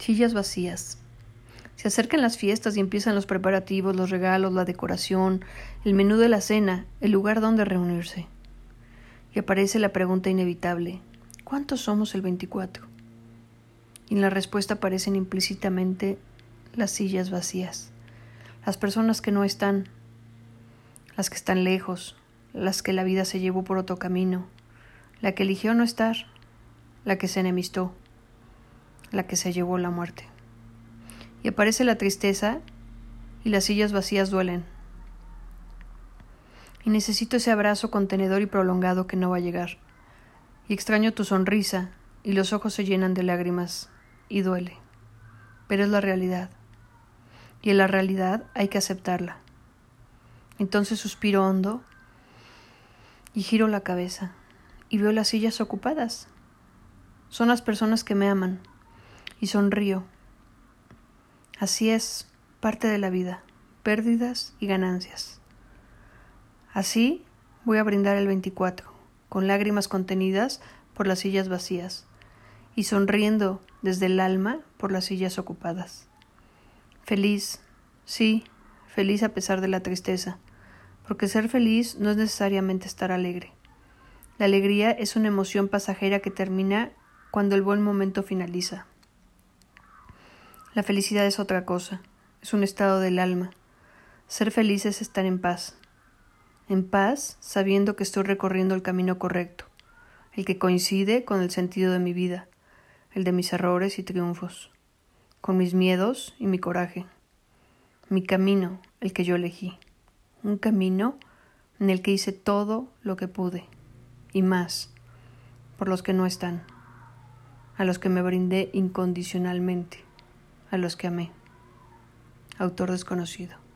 Sillas vacías. Se acercan las fiestas y empiezan los preparativos, los regalos, la decoración, el menú de la cena, el lugar donde reunirse. Y aparece la pregunta inevitable: ¿cuántos somos el 24? Y en la respuesta aparecen implícitamente las sillas vacías, las personas que no están, las que están lejos, las que la vida se llevó por otro camino, la que eligió no estar, la que se enemistó, la que se llevó la muerte. Y aparece la tristeza y las sillas vacías duelen. Y necesito ese abrazo contenedor y prolongado que no va a llegar. Y extraño tu sonrisa y los ojos se llenan de lágrimas y duele. Pero es la realidad. Y en la realidad hay que aceptarla. Entonces suspiro hondo y giro la cabeza y veo las sillas ocupadas. Son las personas que me aman y sonrío. Así es parte de la vida, pérdidas y ganancias. Así voy a brindar el 24, con lágrimas contenidas por las sillas vacías y sonriendo desde el alma por las sillas ocupadas. Feliz, sí, feliz a pesar de la tristeza, porque ser feliz no es necesariamente estar alegre. La alegría es una emoción pasajera que termina cuando el buen momento finaliza. La felicidad es otra cosa, es un estado del alma. Ser feliz es estar en paz. En paz, sabiendo que estoy recorriendo el camino correcto, el que coincide con el sentido de mi vida, el de mis errores y triunfos, con mis miedos y mi coraje. Mi camino, el que yo elegí. Un camino en el que hice todo lo que pude, y más, por los que no están, a los que me brindé incondicionalmente a los que amé. Autor desconocido.